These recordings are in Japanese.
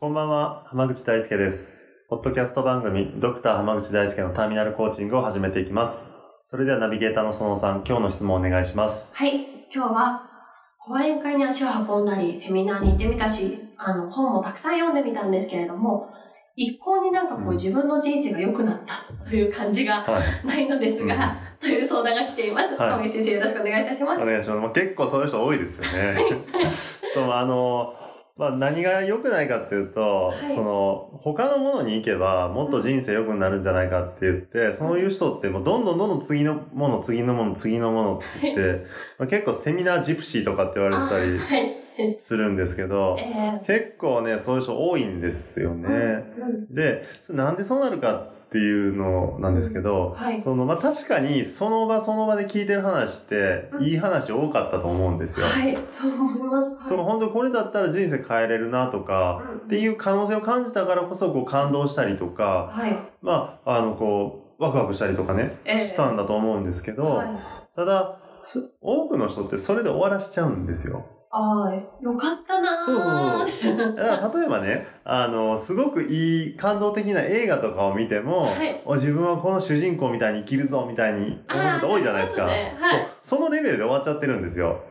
こんばんは、浜口大輔です。ポッドキャスト番組、ドクター浜口大輔のターミナルコーチングを始めていきます。それではナビゲーターの園さん、今日の質問をお願いします。はい、今日は講演会に足を運んだり、セミナーに行ってみたし、あの、本もたくさん読んでみたんですけれども、一向になんかこう自分の人生が良くなったという感じがはい。ないのですが、という相談が来ています。はい先生よろしくお願いいたします。お願いします。まあ、結構そういう人多いですよね。そう、あの、まあ、何が良くないかっていうと、はい。その、他のものに行けば、もっと人生良くなるんじゃないかって言って、そういう人ってもうどんどんどんどん次のもの、次のもの、次のものって言って、まあ、結構セミナージプシーとかって言われてたりあはい。するんですけど、え結構ね、そういう人多いんですよね。ーうんで、なんでそうなるかっていうのなんですけど、はい。その、まあ、確かにその場その場で聞いてる話って、うんいい話多かったと思うんですよ。はい、そう思います。はい本当にこれだったら人生変えれるなとか、うんっていう可能性を感じたからこそこう感動したりとか、はい。まあ、あの、こう、ワクワクしたりとかね、ええしたんだと思うんですけど、はい。ただ、す多くの人ってそれで終わらしちゃうんですよ。あーよかったなーそうそうそうだから例えばね、あの、すごくいい感動的な映画とかを見ても、はいお自分はこの主人公みたいに生きるぞみたいに思う人多いじゃないですか。すねはいそう。そのレベルで終わっちゃってるんですよ。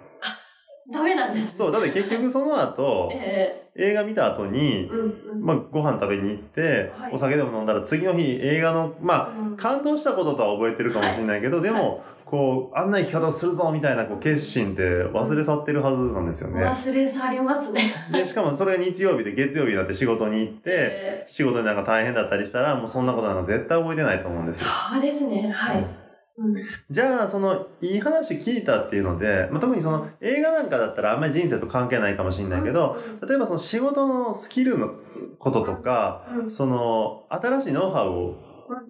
ダメなんです。そう。だって結局その後、え映画見た後にー、、うんうん。まあご飯食べに行って、はいお酒でも飲んだら次の日映画の、まあうん感動したこととは覚えてるかもしれないけど、でも、こう、あんな生き方をするぞみたいなこう決心って忘れ去ってるはずなんですよね。忘れ去りますね。で、しかもそれが日曜日で月曜日になって仕事に行って、え仕事でなんか大変だったりしたら、もうそんなことなんか絶対覚えてないと思うんですよ。そうですね。はい。うんじゃあ、その、いい話聞いたっていうので、まあ、特にその、映画なんかだったらあんまり人生と関係ないかもしれないけど、例えばその仕事のスキルのこととか、うんその、新しいノウハウを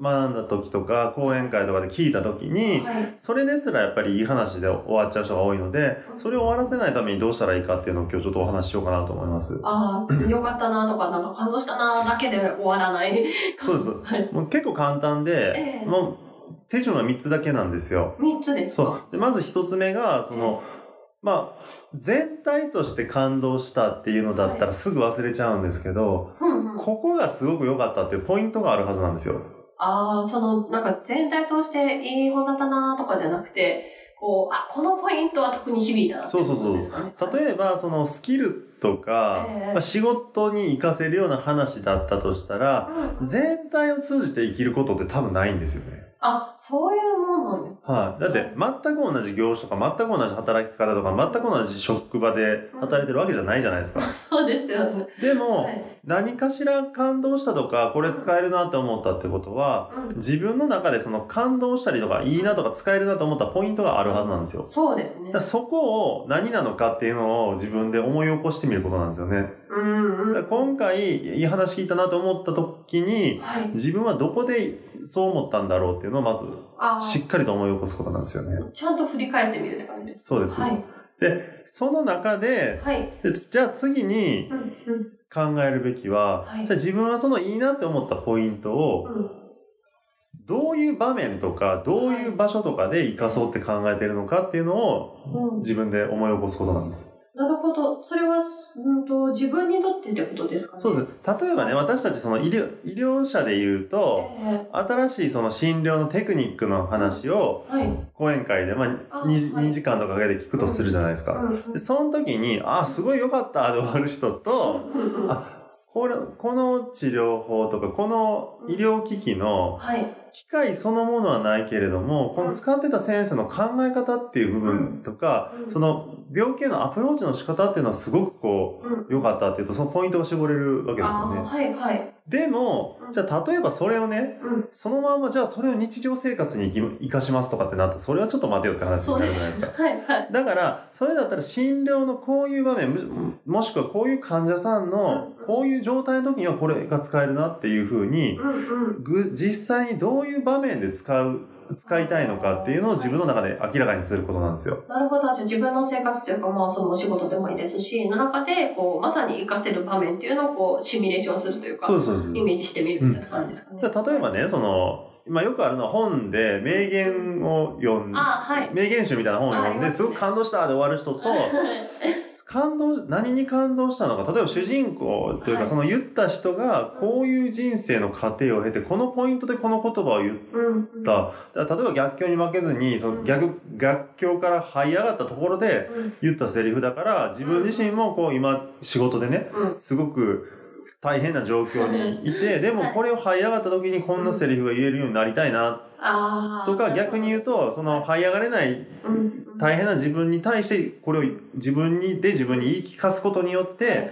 学んだ時とか、講演会とかで聞いた時に、はい。それですらやっぱりいい話で終わっちゃう人が多いので、それを終わらせないためにどうしたらいいかっていうのを今日ちょっとお話ししようかなと思います。ああ、よかったなとか、なんか感動したなだけで終わらない。そうです。はい。もう結構簡単で、ええもう手順は3つだけなんですよ。三つですか？そう。で、まず1つ目が、その、まあ、全体として感動したっていうのだったらすぐ忘れちゃうんですけど。ここがすごく良かったっていうポイントがあるはずなんですよ。ああ、その、なんか全体通していい本だったなとかじゃなくて、こう、あ、このポイントは特に響いたなっていそうそうそうことですかね。例えば、そのスキルとか、ええまあ、仕事に活かせるような話だったとしたら、うん、全体を通じて生きることって多分ないんですよね。あ、そういうもんなんですかはい。だって、全く同じ業種とか、全く同じ働き方とか、全く同じ職場で働いてるわけじゃないじゃないですか。そうですよね。でも、はい。何かしら感動したとか、これ使えるなって思ったってことは、うん。自分の中でその感動したりとか、いいなとか使えるなと思ったポイントがあるはずなんですよ。だそうですね。そこを何なのかっていうのを自分で思い起こしてみることなんですよね。うんうん。今回、いい話聞いたなと思った時に、はい。自分はどこでそう思ったんだろうっていうのをまず、あしっかりと思い起こすことなんですよね。あ、ちゃんと振り返ってみるって感じです。そうです。はい。で、その中で、はい。でじゃあ次にうんうん考えるべきは、はいじゃあ自分はそのいいなって思ったポイントを、うん。どういう場面とか、どういう場所とかで活かそうって考えてるのかっていうのをうん。自分で思い起こすことなんです。なるほど。それは、うんと、自分にとってってことですかね？そうです。例えばね、私たちその医療医療者で言うと、え新しいその診療のテクニックの話をーはい。講演会で、まあ、あ 2, はい2時間とかかけて聞くとするじゃないですか。うんうんで、その時に、あ、すごい良かったで終わる人と、うんうんうんあこれ、この治療法とか、この医療機器のはい。機械そのものはないけれども、この使ってた先生の考え方っていう部分とか、うんその病気へのアプローチの仕方っていうのはすごくこうんう、良かったっていうと、そのポイントが絞れるわけですよね。はいはい。でもう、んじゃあ例えばそれをね、うん。そのままじゃあそれを日常生活に生かしますとかってなったら、それはちょっと待てよって話になるじゃないですか。す。はいはい。だから、それだったら診療のこういう場面、ももしくはこういう患者さんのうんこういう状態の時にはこれが使えるなっていうふうに、うんうん。ぐ実際にどういう場面で使う、使いたいのかっていうのを自分の中で明らかにすることなんですよ。なるほど。じゃあ自分の生活というか、まあそのお仕事でもいいですし、の中で、こう、まさに活かせる場面っていうのをこう、シミュレーションするというか、そうそうです。イメージしてみるみたいな感じですかね。だから例えばね、その、まあよくあるのは本で名言を読んあ、はい。名言集みたいな本を読んで、すごく感動したで終わる人と、感動、何に感動したのか、例えば主人公というか、はい。その言った人が、こういう人生の過程を経て、このポイントでこの言葉を言っうんうん。例えば逆境に負けずに、その逆、逆境から這い上がったところでうん。言ったセリフだから、自分自身もこう今仕事でね、うん。すごく大変な状況にいて、でもこれを這い上がった時にこんなセリフが言えるようになりたいな。とか逆に言うと、その這い上がれない大変な自分に対して、これを自分に、で自分に言い聞かすことによって。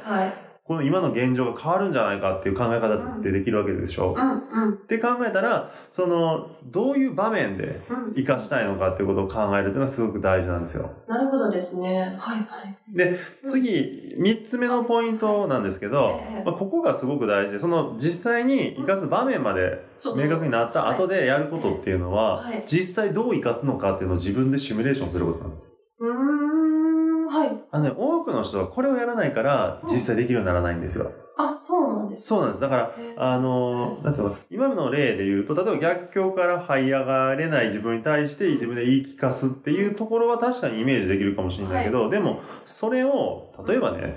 この今の現状が変わるんじゃないかっていう考え方ってできるわけでしょ。うんうんって考えたら、その、どういう場面でうん。活かしたいのかっていうことを考えるっていうのはすごく大事なんですよ。なるほどですね。はいはい。で、次、三つ目のポイントなんですけどええ、まあ、ここがすごく大事で、その実際に活かす場面まで明確になった後でやることっていうのははい、実際どう活かすのかっていうのを自分でシミュレーションすることなんです。うーん、はい。あのね、多くの人はこれをやらないから実際できるようにならないんですよ。あ、そうなんです。そうなんです。だから、あの、なんていうの、今の例で言うと、例えば逆境から這い上がれない自分に対して自分で言い聞かすっていうところは確かにイメージできるかもしれないけど、でも、それを、例えばね、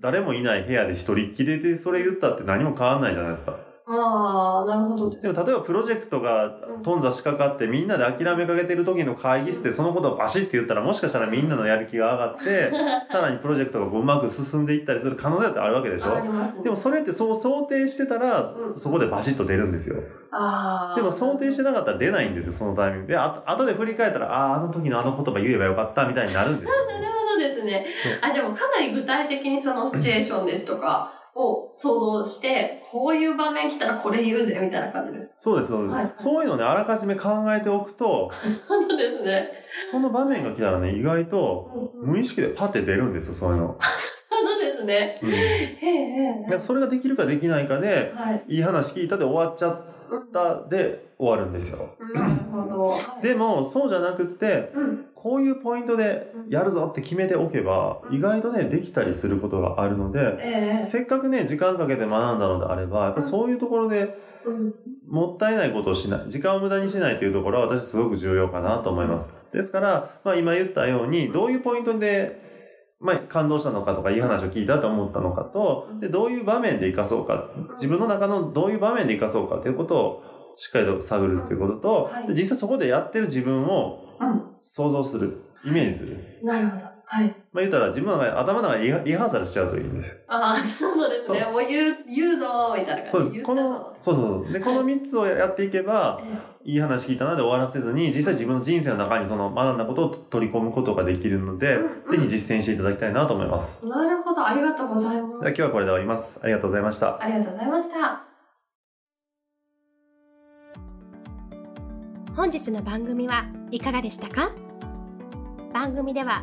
誰もいない部屋で一人っきりでそれ言ったって何も変わんないじゃないですか。ああ、なるほどでも例えばプロジェクトが頓挫しかかってみんなで諦めかけてる時の会議室でそのことをバシッて言ったらもしかしたらみんなのやる気が上がって、さらにプロジェクトがこううまく進んでいったりする可能性だってあるわけでしょ？ありますね。でもそれってそう想定してたら、うんそこでバシッと出るんですよ。ああ。でも想定してなかったら出ないんですよ、そのタイミングで。あと後で振り返ったら、ああ、あの時のあの言葉言えばよかったみたいになるんですよ。なるほどですね。あ、じゃあもうかなり具体的にそのシチュエーションですとかを想像して、こういう場面来たらこれ言うぜみたいな感じです。そうです、そうです。はいそういうのをね、あらかじめ考えておくと、本当ですね。その場面が来たらね、意外と無意識でパッて出るんですよ、そういうの。本当ですね。うん。へえへだからそれができるかできないかで、はい。いい話聞いたで終わっちゃっうんたで終わるんですよ。なるほど。は いでも、そうじゃなくって、うん。こういうポイントでやるぞって決めておけば、うん意外とね、できたりすることがあるので、ええせっかくね、時間かけて学んだのであれば、やっぱそういうところでうん。もったいないことをしない、時間を無駄にしないというところは私すごく重要かなと思います。ですから、まあ今言ったように、どういうポイントで、まあ感動したのかとか、いい話を聞いたと思ったのかと、で、どういう場面で活かそうか、自分の中のどういう場面で活かそうかということをしっかりと探るっていうこととはい、で実際そこでやってる自分をうん。想像する、イメージする。なるほど。はい。まあ言ったら自分の中で頭の中でリハーサルしちゃうといいんですよ。ああ、そうですね。もう言う、言うぞーみたいな感じそうです。この、そうそうそう。で、この3つをやっていけば、えいい話聞いたなで終わらせずに、実際自分の人生の中にその学んだことを取り込むことができるのでうんうん、ぜひ実践していただきたいなと思います。えなるほど。ありがとうございではます。今日はこれで終わります。ありがとうございました。ありがとうございました。本日の番組はいかがでしたか？番組では